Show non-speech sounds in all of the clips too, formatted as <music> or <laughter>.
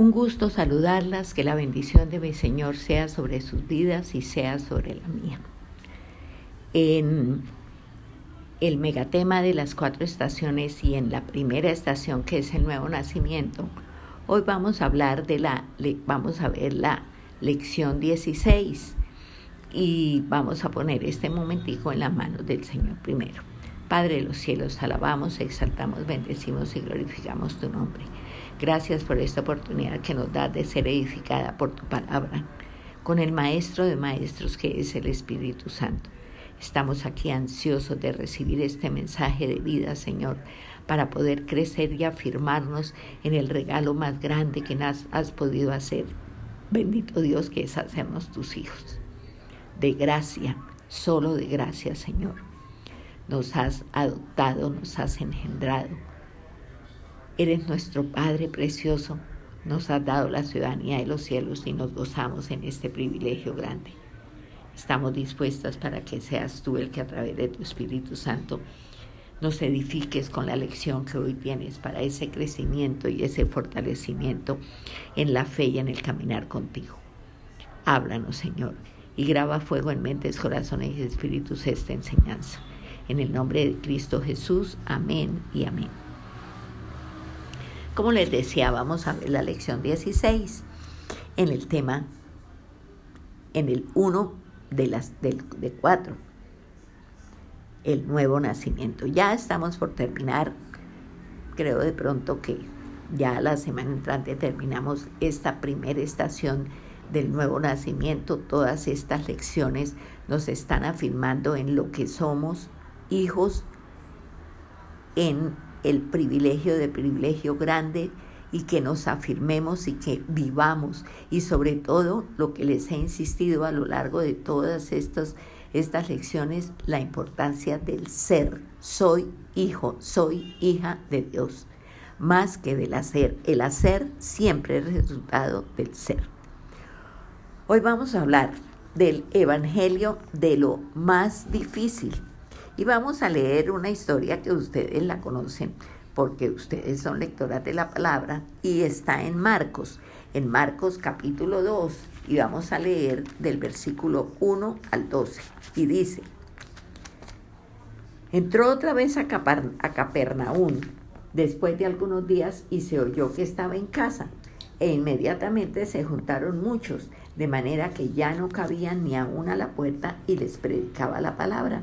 Un gusto saludarlas, que la bendición de mi Señor sea sobre sus vidas y sea sobre la mía. En el megatema de las cuatro estaciones y en la primera estación que es el nuevo nacimiento, hoy vamos a hablar de la, vamos a ver la lección 16 y vamos a poner este momentico en las manos del Señor primero. Padre de los cielos, alabamos, exaltamos, bendecimos y glorificamos tu nombre. Gracias por esta oportunidad que nos da de ser edificada por tu palabra, con el Maestro de Maestros que es el Espíritu Santo. Estamos aquí ansiosos de recibir este mensaje de vida, Señor, para poder crecer y afirmarnos en el regalo más grande que has podido hacer. Bendito Dios que es hacernos tus hijos. De gracia, solo de gracia, Señor. Nos has adoptado, nos has engendrado Eres nuestro Padre precioso. Nos has dado la ciudadanía de los cielos y nos gozamos en este privilegio grande. Estamos dispuestas para que seas tú el que a través de tu Espíritu Santo nos edifiques con la lección que hoy tienes para ese crecimiento y ese fortalecimiento en la fe y en el caminar contigo. Háblanos, Señor, y graba fuego en mentes, corazones y espíritus esta enseñanza. En el nombre de Cristo Jesús, amén y amén. Como les decía, vamos a ver la lección 16 en el tema, en el 1 de, las, de 4, el nuevo nacimiento. Ya estamos por terminar, creo de pronto que ya la semana entrante terminamos esta primera estación del nuevo nacimiento. Todas estas lecciones nos están afirmando en lo que somos hijos en el privilegio de privilegio grande y que nos afirmemos y que vivamos. Y sobre todo, lo que les he insistido a lo largo de todas estas, estas lecciones, la importancia del ser. Soy hijo, soy hija de Dios, más que del hacer. El hacer siempre es resultado del ser. Hoy vamos a hablar del Evangelio de lo más difícil y vamos a leer una historia que ustedes la conocen porque ustedes son lectoras de la palabra y está en Marcos, en Marcos capítulo 2 y vamos a leer del versículo 1 al 12 y dice, entró otra vez a, a Capernaum después de algunos días y se oyó que estaba en casa e inmediatamente se juntaron muchos, de manera que ya no cabían ni aún a la puerta y les predicaba la palabra.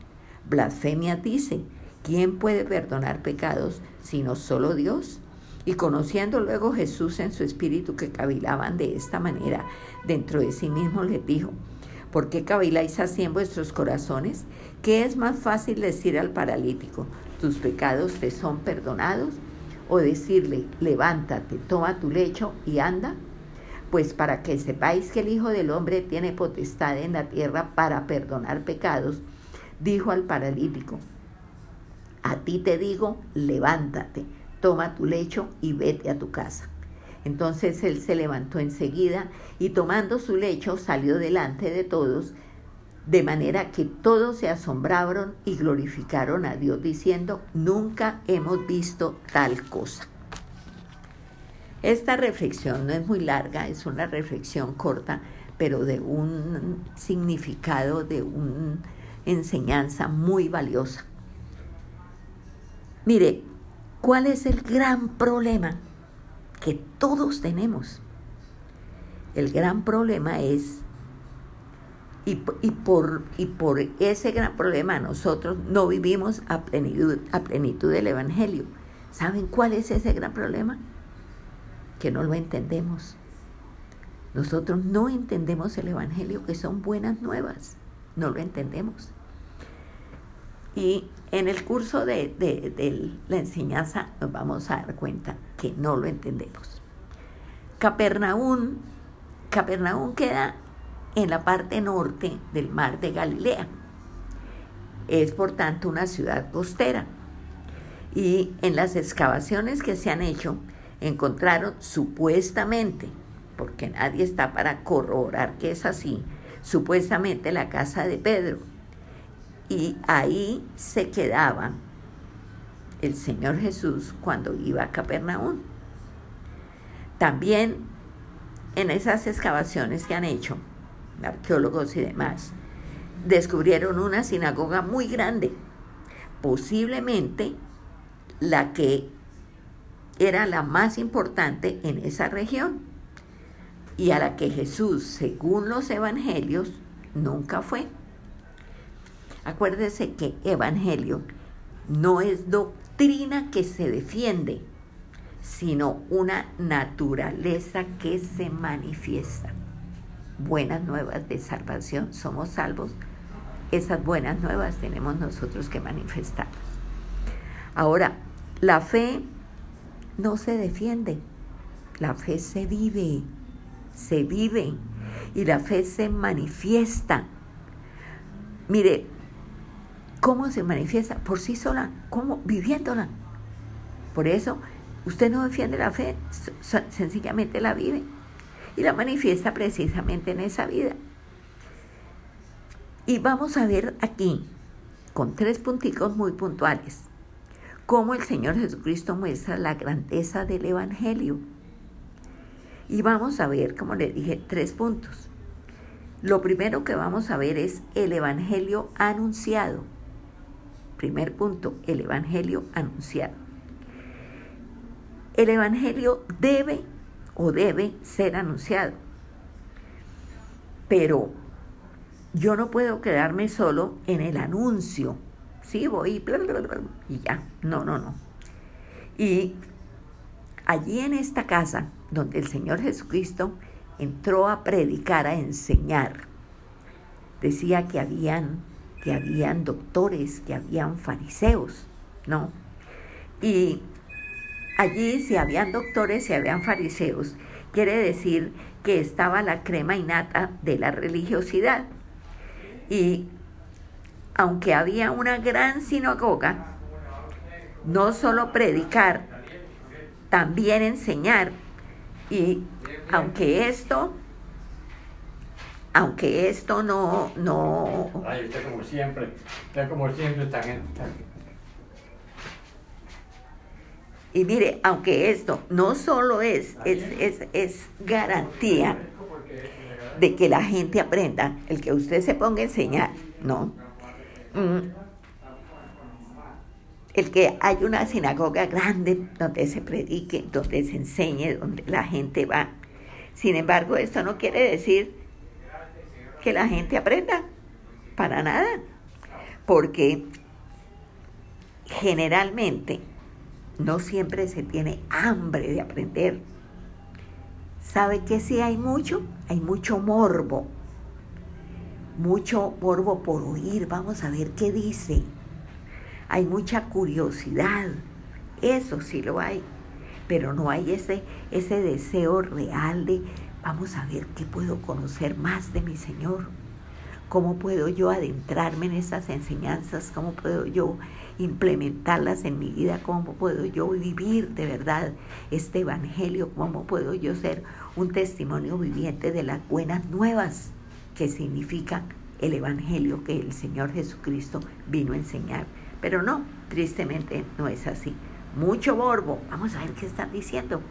Blasfemia dice, ¿quién puede perdonar pecados sino solo Dios? Y conociendo luego Jesús en su espíritu que cavilaban de esta manera dentro de sí mismo, les dijo, ¿por qué caviláis así en vuestros corazones? ¿Qué es más fácil decir al paralítico, tus pecados te son perdonados? ¿O decirle, levántate, toma tu lecho y anda? Pues para que sepáis que el Hijo del Hombre tiene potestad en la tierra para perdonar pecados, dijo al paralítico, a ti te digo, levántate, toma tu lecho y vete a tu casa. Entonces él se levantó enseguida y tomando su lecho salió delante de todos, de manera que todos se asombraron y glorificaron a Dios diciendo, nunca hemos visto tal cosa. Esta reflexión no es muy larga, es una reflexión corta, pero de un significado, de un enseñanza muy valiosa. Mire, ¿cuál es el gran problema que todos tenemos? El gran problema es, y, por, y por ese gran problema nosotros no vivimos a plenitud, a plenitud del Evangelio. ¿Saben cuál es ese gran problema? Que no lo entendemos. Nosotros no entendemos el Evangelio, que son buenas nuevas no lo entendemos. Y en el curso de, la enseñanza nos vamos a dar cuenta que no lo entendemos. Capernaum Capernaum queda en la parte norte del mar de Galilea. Es por tanto una ciudad costera. Y en las excavaciones que se han hecho, encontraron supuestamente, porque nadie está para corroborar que es así, supuestamente la casa de Pedro. Y ahí se quedaba el Señor Jesús cuando iba a Capernaum. También en esas excavaciones que han hecho, arqueólogos y demás, descubrieron una sinagoga muy grande, posiblemente la que era la más importante en esa región y a la que Jesús, según los evangelios, nunca fue. Acuérdese que evangelio no es doctrina que se defiende, sino una naturaleza que se manifiesta. Buenas nuevas de salvación, somos salvos. Esas buenas nuevas tenemos nosotros que manifestarlas. Ahora, la fe no se defiende, la fe se vive, se vive y la fe se manifiesta. Mire, ¿cómo se manifiesta? Por sí sola, ¿cómo? Viviéndola. Por eso, usted no defiende la fe, sencillamente la vive y la manifiesta precisamente en esa vida. Y vamos a ver aquí, con tres punticos muy puntuales, cómo el Señor Jesucristo muestra la grandeza del Evangelio. Y vamos a ver, como le dije, tres puntos. Lo primero que vamos a ver es el Evangelio anunciado. Primer punto, el Evangelio anunciado. El Evangelio debe o debe ser anunciado. Pero yo no puedo quedarme solo en el anuncio sí, voy y ya. No, no, no. Y allí en esta casa, donde el Señor Jesucristo entró a predicar, a enseñar, decía que habían, que habían doctores, que habían fariseos, ¿no? Y allí si habían doctores, si habían fariseos, quiere decir que estaba la crema innata de la religiosidad. Y aunque había una gran sinagoga, no solo predicar, también enseñar. Y aunque esto, aunque esto no, no. Ay, usted como siempre, usted como siempre está Y mire, aunque esto no solo es, es, es, es garantía de que la gente aprenda, el que usted se ponga a enseñar, no Mm. El que hay una sinagoga grande donde se predique, donde se enseñe, donde la gente va. Sin embargo, esto no quiere decir que la gente aprenda, para nada, porque generalmente no siempre se tiene hambre de aprender. ¿Sabe que si hay mucho? Hay mucho morbo mucho morbo por oír, vamos a ver qué dice. Hay mucha curiosidad, eso sí lo hay, pero no hay ese, ese deseo real de, vamos a ver qué puedo conocer más de mi Señor. ¿Cómo puedo yo adentrarme en esas enseñanzas? ¿Cómo puedo yo implementarlas en mi vida? ¿Cómo puedo yo vivir de verdad este Evangelio? ¿Cómo puedo yo ser un testimonio viviente de las buenas nuevas? que significa el Evangelio que el Señor Jesucristo vino a enseñar. Pero no, tristemente no es así. Mucho borbo, vamos a ver qué están diciendo.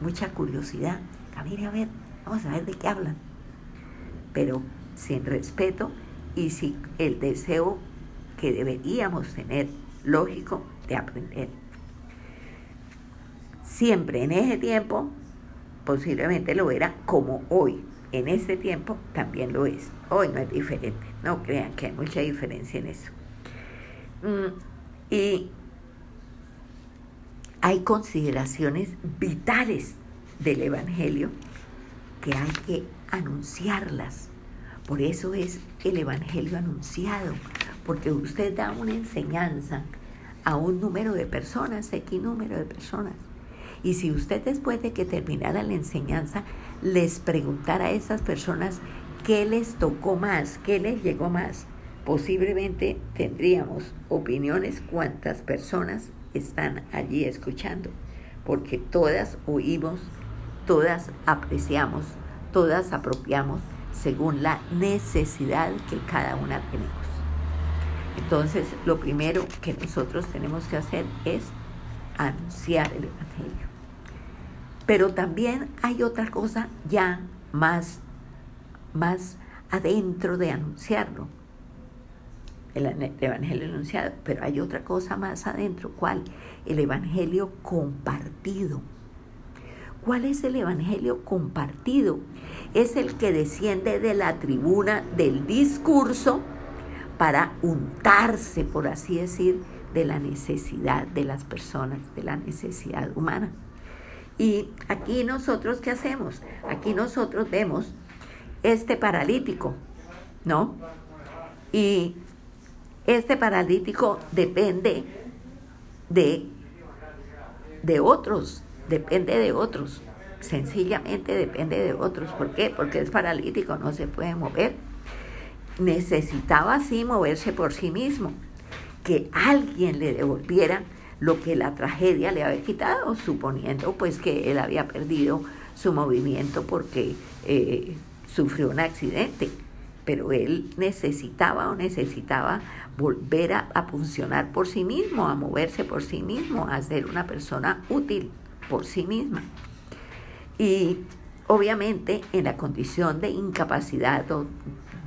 Mucha curiosidad, camine a ver, vamos a ver de qué hablan. Pero sin respeto y sin el deseo que deberíamos tener, lógico, de aprender. Siempre en ese tiempo, posiblemente lo era como hoy, en este tiempo también lo es. Hoy no es diferente. No crean que hay mucha diferencia en eso. Mm, y hay consideraciones vitales del Evangelio que hay que anunciarlas. Por eso es el Evangelio anunciado, porque usted da una enseñanza a un número de personas, X número de personas, Y si usted después de que terminara la enseñanza les preguntara a esas personas qué les tocó más, qué les llegó más, posiblemente tendríamos opiniones cuántas personas están allí escuchando, porque todas oímos, todas apreciamos, todas apropiamos según la necesidad que cada una tenemos. Entonces, lo primero que nosotros tenemos que hacer es anunciar el Evangelio. Pero también hay otra cosa ya más, más adentro de anunciarlo. El Evangelio anunciado, pero hay otra cosa más adentro. ¿Cuál? El Evangelio compartido. ¿Cuál es el Evangelio compartido? Es el que desciende de la tribuna del discurso para untarse, por así decir, de la necesidad de las personas, de la necesidad humana. Y aquí nosotros, ¿qué hacemos? Aquí nosotros vemos este paralítico, ¿no? Y este paralítico depende de, de otros, depende de otros, sencillamente depende de otros. ¿Por qué? Porque es paralítico, no se puede mover. Necesitaba así moverse por sí mismo, que alguien le devolviera lo que la tragedia le había quitado, suponiendo pues que él había perdido su movimiento porque eh, sufrió un accidente, pero él necesitaba o necesitaba volver a, funcionar por sí mismo, a moverse por sí mismo, a ser una persona útil por sí misma. Y obviamente en la condición de incapacidad o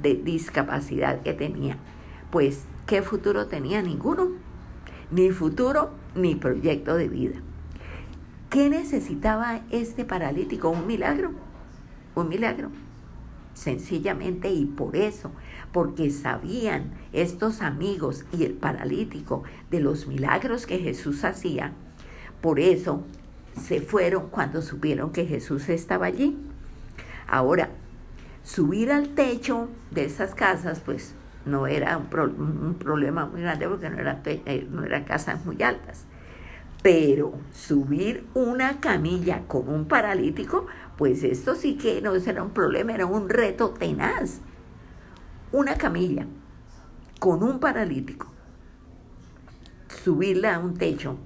de discapacidad que tenía, pues ¿qué futuro tenía? Ninguno, ni futuro ni proyecto de vida. ¿Qué necesitaba este paralítico? Un milagro, un milagro. Sencillamente y por eso, porque sabían estos amigos y el paralítico de los milagros que Jesús hacía, por eso se fueron cuando supieron que Jesús estaba allí. Ahora, subir al techo de esas casas, pues no era un, problema muy grande porque no, eh, no eran casas muy altas. Pero subir una camilla con un paralítico, pues esto sí que no era un problema, era un reto tenaz. Una camilla con un paralítico, subirla a un techo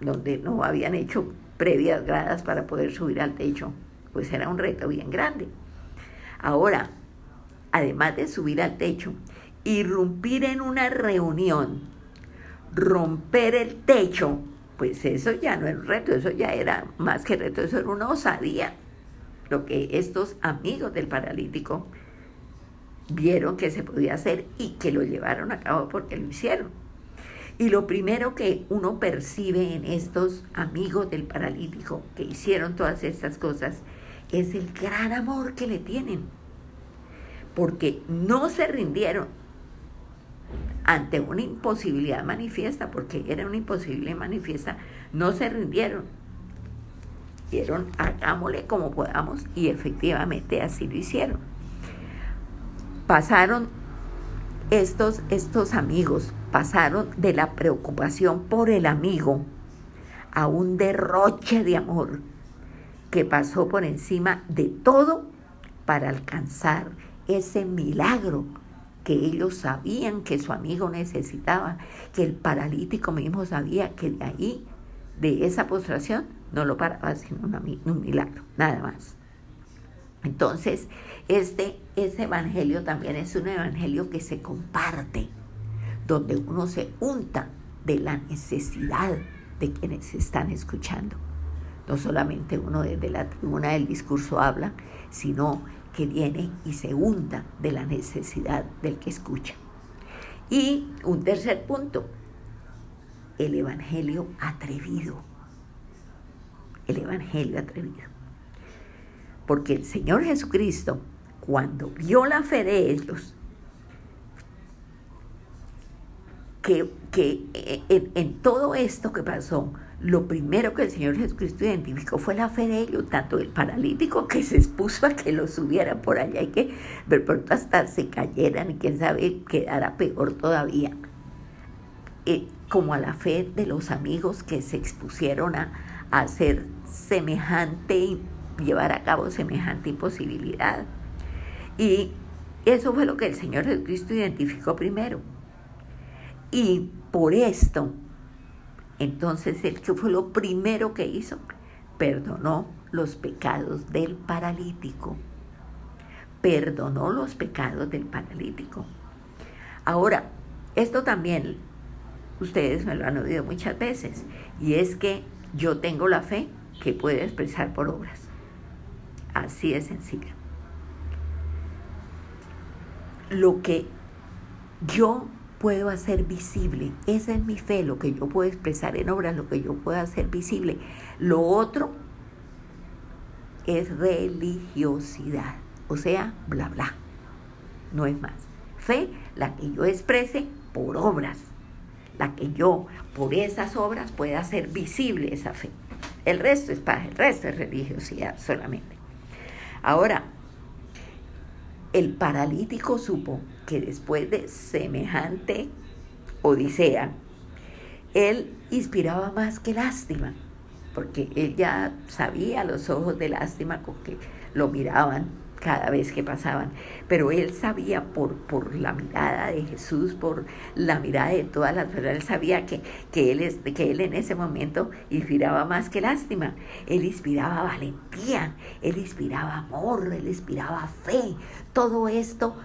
donde no habían hecho previas gradas para poder subir al techo, pues era un reto bien grande. Ahora, además de subir al techo, irrumpir en una reunión, romper el techo, pues eso ya no era un reto, eso ya era más que reto, eso era una osadía. Lo que estos amigos del paralítico vieron que se podía hacer y que lo llevaron a cabo porque lo hicieron. Y lo primero que uno percibe en estos amigos del paralítico que hicieron todas estas cosas es el gran amor que le tienen. Porque no se rindieron, ante una imposibilidad manifiesta, porque era una imposibilidad manifiesta, no se rindieron. Dijeron, hagámosle como podamos, y efectivamente así lo hicieron. Pasaron estos, estos amigos, pasaron de la preocupación por el amigo a un derroche de amor que pasó por encima de todo para alcanzar ese milagro que ellos sabían que su amigo necesitaba, que el paralítico mismo sabía que de ahí, de esa postración, no lo paraba sino un milagro, nada más. Entonces, este, este evangelio también es un evangelio que se comparte, donde uno se unta de la necesidad de quienes están escuchando. No solamente uno desde la tribuna del discurso habla, sino que viene y se hunda de la necesidad del que escucha. Y un tercer punto, el Evangelio atrevido. El Evangelio atrevido. Porque el Señor Jesucristo, cuando vio la fe de ellos, que, en, en todo esto que pasó, lo primero que el Señor Jesucristo identificó fue la fe de ellos, tanto el paralítico que se expuso a que lo subieran por allá y que de pronto hasta se cayeran y quién sabe quedara peor todavía, eh, como a la fe de los amigos que se expusieron a, hacer semejante, llevar a cabo semejante imposibilidad. Y eso fue lo que el Señor Jesucristo identificó primero. Y por esto, entonces, el que fue lo primero que hizo, perdonó los pecados del paralítico. Perdonó los pecados del paralítico. Ahora, esto también ustedes me lo han oído muchas veces, y es que yo tengo la fe que puede expresar por obras. Así de sencillo. Lo que yo puedo hacer visible, esa es mi fe, lo que yo puedo expresar en obras, lo que yo puedo hacer visible. Lo otro es religiosidad, o sea, bla, bla. No es más. Fe, la que yo exprese por obras, la que yo por esas obras pueda hacer visible esa fe. El resto es paz, el resto es religiosidad solamente. Ahora, el paralítico supo que después de semejante odisea, él inspiraba más que lástima, porque él ya sabía los ojos de lástima con que lo miraban cada vez que pasaban. Pero él sabía por, por la mirada de Jesús, por la mirada de todas las personas, él sabía que, que, él es, que él en ese momento inspiraba más que lástima. Él inspiraba valentía, él inspiraba amor, él inspiraba fe. Todo esto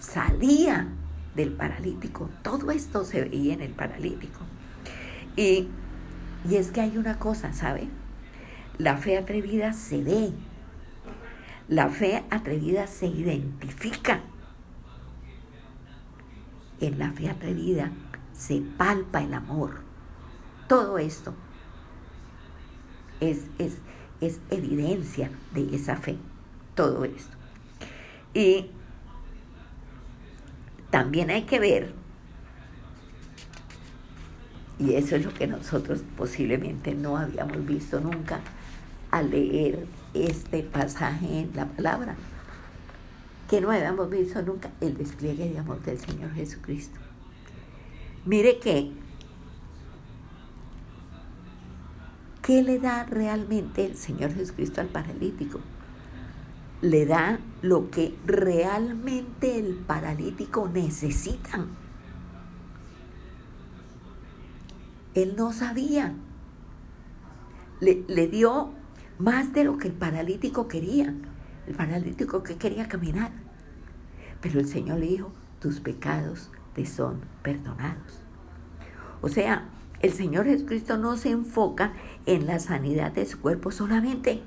salía del paralítico. Todo esto se veía en el paralítico. Y, y es que hay una cosa, ¿sabe? La fe atrevida se ve, la fe atrevida se identifica. En la fe atrevida se palpa el amor. Todo esto es, es, es evidencia de esa fe. Todo esto. Y también hay que ver, y eso es lo que nosotros posiblemente no habíamos visto nunca al leer este pasaje en la palabra, que no habíamos visto nunca el despliegue de amor del Señor Jesucristo. Mire que, ¿qué le da realmente el Señor Jesucristo al paralítico? Le da lo que realmente el paralítico necesita. Él no sabía. Le, le dio más de lo que el paralítico quería. El paralítico que quería caminar. Pero el Señor le dijo, tus pecados te son perdonados. O sea, el Señor Jesucristo no se enfoca en la sanidad de su cuerpo solamente.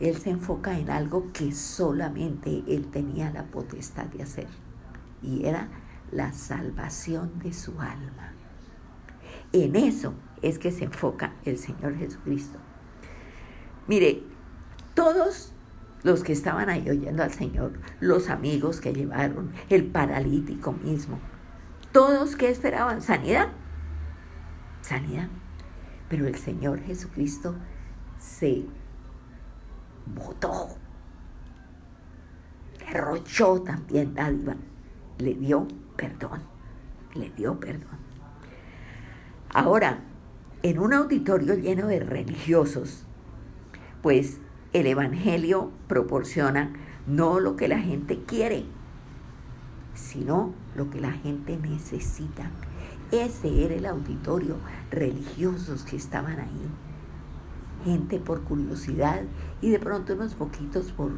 Él se enfoca en algo que solamente Él tenía la potestad de hacer. Y era la salvación de su alma. En eso es que se enfoca el Señor Jesucristo. Mire, todos los que estaban ahí oyendo al Señor, los amigos que llevaron, el paralítico mismo, todos que esperaban sanidad, sanidad. Pero el Señor Jesucristo se votó, derrochó también dádiva, le dio perdón, le dio perdón. Ahora, en un auditorio lleno de religiosos, pues el Evangelio proporciona no lo que la gente quiere, sino lo que la gente necesita. Ese era el auditorio, religiosos que estaban ahí. Gente por curiosidad y de pronto unos poquitos por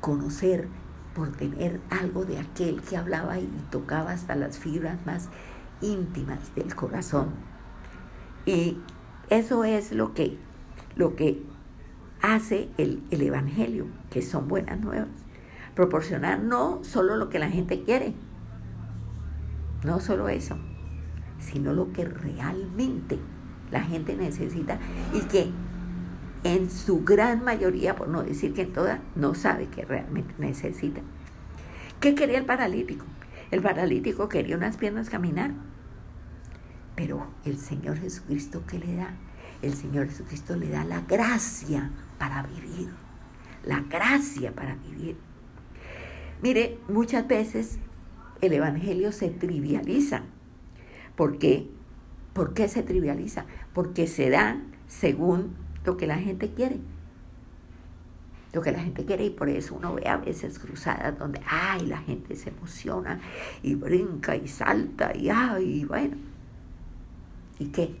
conocer, por tener algo de aquel que hablaba y tocaba hasta las fibras más íntimas del corazón. Y eso es lo que lo que hace el, Evangelio, que son buenas nuevas. Proporcionar no solo lo que la gente quiere, no solo eso, sino lo que realmente la gente necesita y que en su gran mayoría, por no decir que en todas, no sabe que realmente necesita. ¿Qué quería el paralítico? El paralítico quería unas piernas caminar, pero el Señor Jesucristo, ¿qué le da? el Señor Jesucristo le da la gracia para vivir. La gracia para vivir. Mire, muchas veces el Evangelio se trivializa porque ¿Por qué se trivializa? Porque se dan según lo que la gente quiere. Lo que la gente quiere y por eso uno ve a veces cruzadas donde, ay, la gente se emociona y brinca y salta y, ay, bueno. ¿Y qué?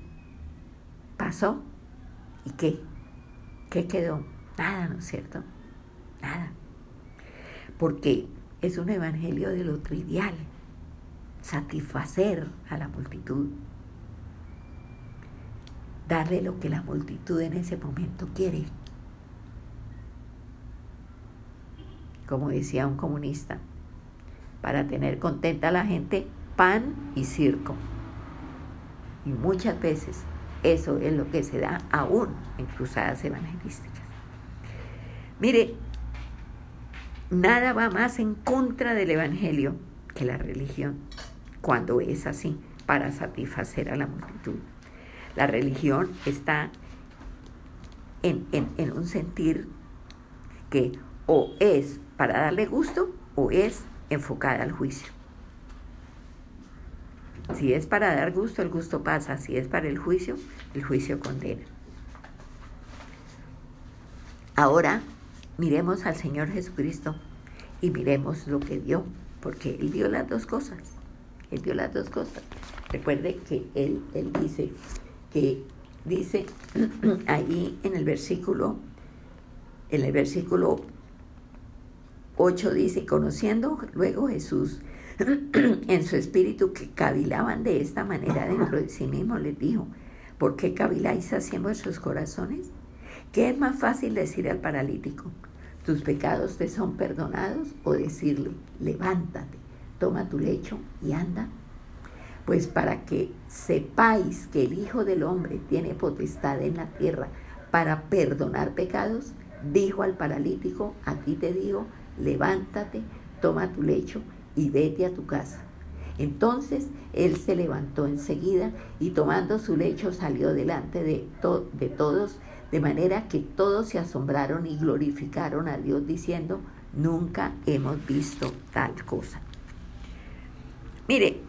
¿Pasó? ¿Y qué? ¿Qué quedó? Nada, ¿no es cierto? Nada. Porque es un evangelio de lo trivial, satisfacer a la multitud, darle lo que la multitud en ese momento quiere. Como decía un comunista, para tener contenta a la gente, pan y circo. Y muchas veces eso es lo que se da aún en cruzadas evangelísticas. Mire, nada va más en contra del Evangelio que la religión, cuando es así, para satisfacer a la multitud. La religión está en, un sentir que o es para darle gusto o es enfocada al juicio. Si es para dar gusto, el gusto pasa. Si es para el juicio, el juicio condena. Ahora miremos al Señor Jesucristo y miremos lo que dio, porque Él dio las dos cosas. Él dio las dos cosas. Recuerde que él dice que dice <clears throat> ahí en el versículo, en el versículo 8 dice, conociendo luego Jesús <clears throat> en su espíritu que cavilaban de esta manera dentro de sí mismo, les dijo, ¿por qué caviláis en vuestros corazones? ¿Qué es más fácil decir al paralítico? ¿Tus pecados te son perdonados? O decirle, levántate, toma tu lecho y anda. Pues para que sepáis que el Hijo del Hombre tiene potestad en la tierra para perdonar pecados, dijo al paralítico, a ti te digo, levántate, toma tu lecho y vete a tu casa. Entonces él se levantó enseguida y tomando su lecho salió delante de, de todos, de manera que todos se asombraron y glorificaron a Dios diciendo, nunca hemos visto tal cosa. Mire,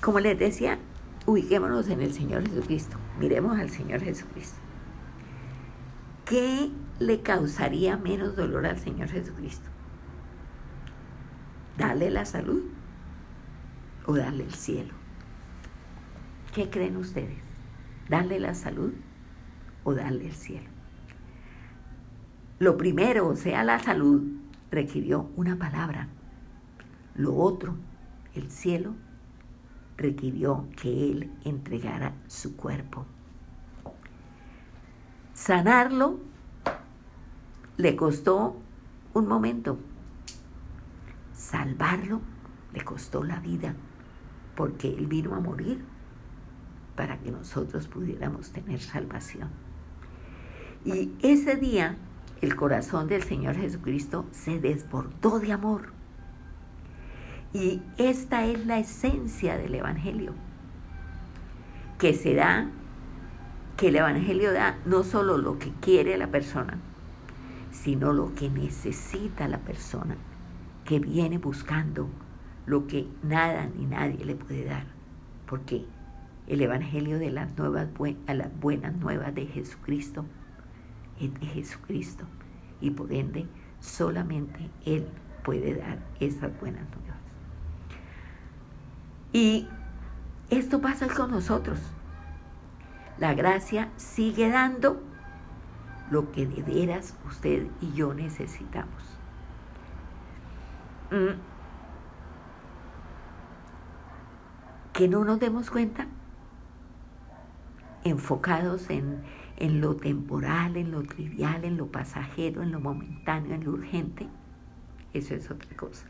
como les decía, ubiquémonos en el Señor Jesucristo, miremos al Señor Jesucristo. ¿Qué le causaría menos dolor al Señor Jesucristo? ¿Darle la salud o darle el cielo? ¿Qué creen ustedes? ¿Darle la salud o darle el cielo? Lo primero, o sea, la salud, requirió una palabra. Lo otro, el cielo, requirió que Él entregara su cuerpo. Sanarlo le costó un momento, salvarlo le costó la vida, porque Él vino a morir para que nosotros pudiéramos tener salvación. Y ese día el corazón del Señor Jesucristo se desbordó de amor. Y esta es la esencia del Evangelio, que se da, que el Evangelio da no solo lo que quiere la persona, sino lo que necesita la persona que viene buscando lo que nada ni nadie le puede dar, porque el Evangelio de las, nuevas, las buenas nuevas de Jesucristo es de Jesucristo. Y por ende solamente Él puede dar esas buenas nuevas. Y esto pasa con nosotros. La gracia sigue dando lo que de veras usted y yo necesitamos. Mm. Que no nos demos cuenta, enfocados en, en lo temporal, en lo trivial, en lo pasajero, en lo momentáneo, en lo urgente, eso es otra cosa.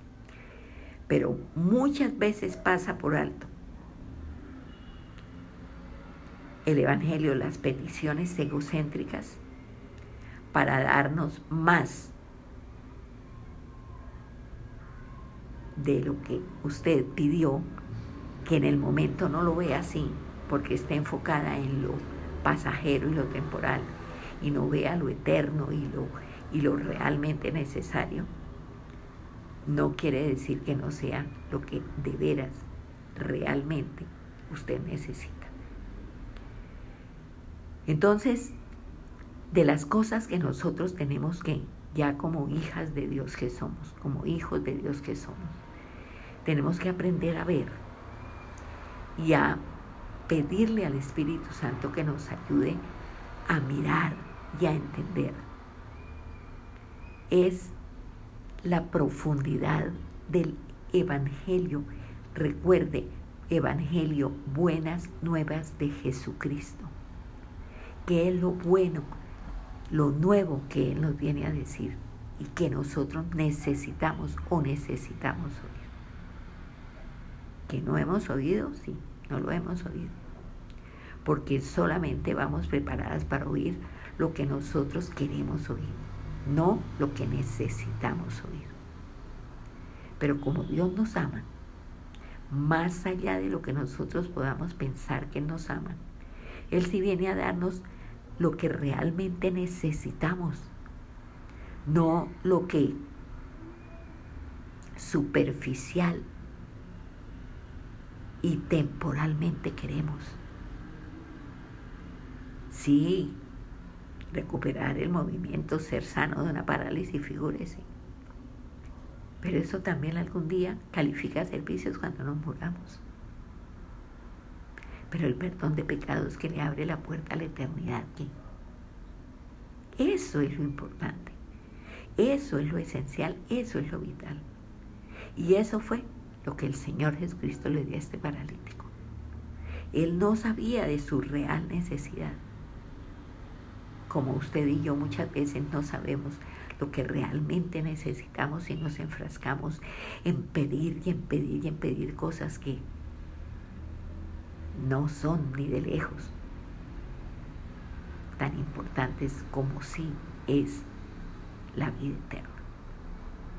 Pero muchas veces pasa por alto. El Evangelio, las peticiones egocéntricas para darnos más de lo que usted pidió, que en el momento no lo vea así, porque está enfocada en lo pasajero y lo temporal, y no vea lo eterno y lo, y lo realmente necesario, no quiere decir que no sea lo que de veras, realmente usted necesita. Entonces, de las cosas que nosotros tenemos que, ya como hijas de Dios que somos, como hijos de Dios que somos, tenemos que aprender a ver y a pedirle al Espíritu Santo que nos ayude a mirar y a entender. Es la profundidad del Evangelio. Recuerde, Evangelio, buenas nuevas de Jesucristo. Que es lo bueno, lo nuevo que Él nos viene a decir y que nosotros necesitamos o necesitamos oír. Que no hemos oído, sí, no lo hemos oído. Porque solamente vamos preparadas para oír lo que nosotros queremos oír, no lo que necesitamos oír. Pero como Dios nos ama, más allá de lo que nosotros podamos pensar que nos ama, Él sí viene a darnos lo que realmente necesitamos, no lo que superficial y temporalmente queremos. Sí, recuperar el movimiento, ser sano de una parálisis, figúrese. Pero eso también algún día califica servicios cuando nos muramos. Pero el perdón de pecados que le abre la puerta a la eternidad. Eso es lo importante. Eso es lo esencial. Eso es lo vital. Y eso fue lo que el Señor Jesucristo le dio a este paralítico. Él no sabía de su real necesidad. Como usted y yo muchas veces no sabemos lo que realmente necesitamos y nos enfrascamos en pedir y en pedir y en pedir cosas que no son ni de lejos tan importantes como sí es la vida eterna.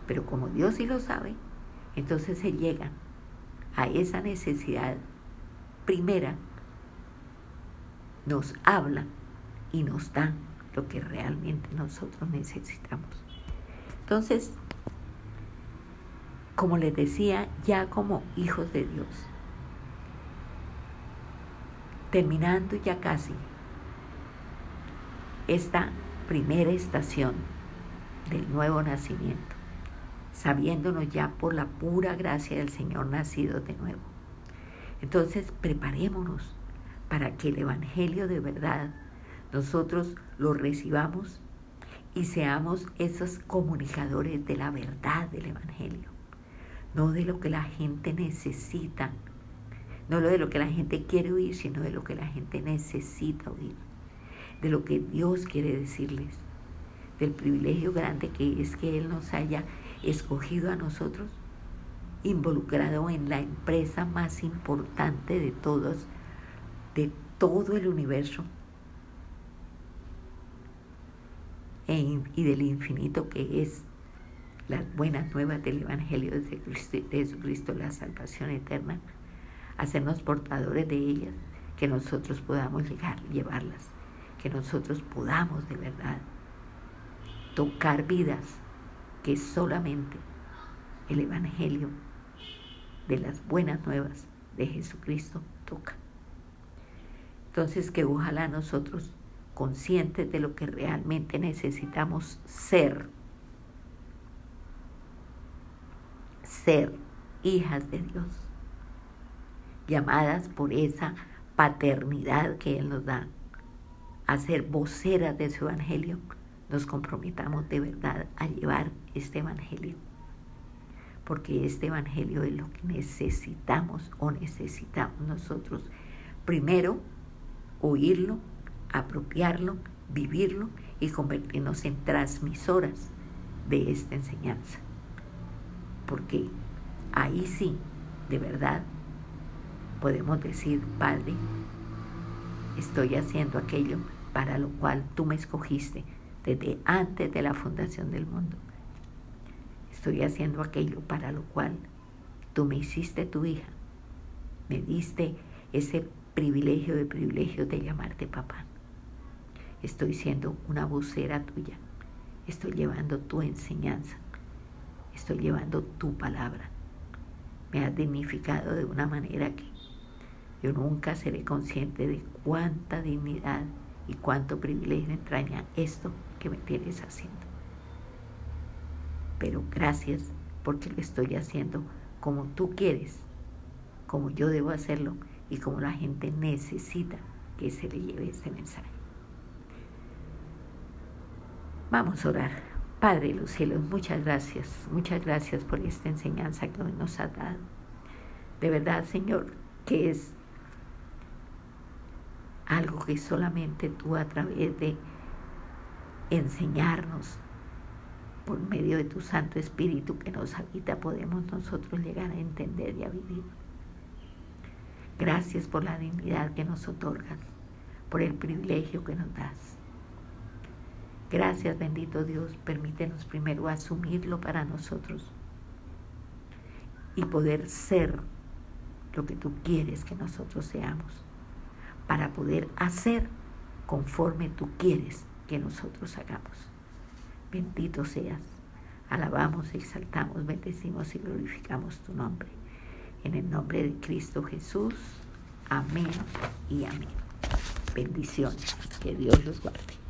Pero como Dios sí lo sabe, entonces se llega a esa necesidad primera, nos habla y nos da lo que realmente nosotros necesitamos. Entonces, como les decía, ya como hijos de Dios, terminando ya casi esta primera estación del nuevo nacimiento, sabiéndonos ya por la pura gracia del Señor nacido de nuevo. Entonces, preparémonos para que el Evangelio de verdad nosotros lo recibamos y seamos esos comunicadores de la verdad del Evangelio, no de lo que la gente necesita, no de lo que la gente quiere oír, sino de lo que la gente necesita oír, de lo que Dios quiere decirles, del privilegio grande que es que Él nos haya escogido a nosotros, involucrado en la empresa más importante de todos, de todo el universo, E y del infinito que es las buenas nuevas del Evangelio de, Jesucristo, la salvación eterna, hacernos portadores de ellas, que nosotros podamos llegar, llevarlas, que nosotros podamos de verdad tocar vidas que solamente el Evangelio de las buenas nuevas de Jesucristo toca. Entonces que ojalá nosotros conscientes de lo que realmente necesitamos ser. Ser hijas de Dios, llamadas por esa paternidad que Él nos da, a ser voceras de su Evangelio, nos comprometamos de verdad a llevar este Evangelio. Porque este Evangelio es lo que necesitamos o necesitamos nosotros. Primero, oírlo apropiarlo, vivirlo y convertirnos en transmisoras de esta enseñanza. Porque ahí sí, de verdad, podemos decir, Padre, estoy haciendo aquello para lo cual tú me escogiste desde antes de la fundación del mundo. Estoy haciendo aquello para lo cual tú me hiciste tu hija. Me diste ese privilegio de privilegio de llamarte papá. Estoy siendo una vocera tuya. Estoy llevando tu enseñanza. Estoy llevando tu palabra. Me has dignificado de una manera que yo nunca seré consciente de cuánta dignidad y cuánto privilegio entraña esto que me tienes haciendo. Pero gracias porque lo estoy haciendo como tú quieres, como yo debo hacerlo y como la gente necesita que se le lleve este mensaje. Vamos a orar. Padre de los cielos, muchas gracias, muchas gracias por esta enseñanza que hoy nos has dado. De verdad, Señor, que es algo que solamente tú a través de enseñarnos por medio de tu Santo Espíritu que nos habita podemos nosotros llegar a entender y a vivir. Gracias por la dignidad que nos otorgas, por el privilegio que nos das. Gracias bendito Dios, permítenos primero asumirlo para nosotros y poder ser lo que tú quieres que nosotros seamos para poder hacer conforme tú quieres que nosotros hagamos. Bendito seas. Alabamos, exaltamos, bendecimos y glorificamos tu nombre. En el nombre de Cristo Jesús. Amén y amén. Bendiciones. Que Dios los guarde.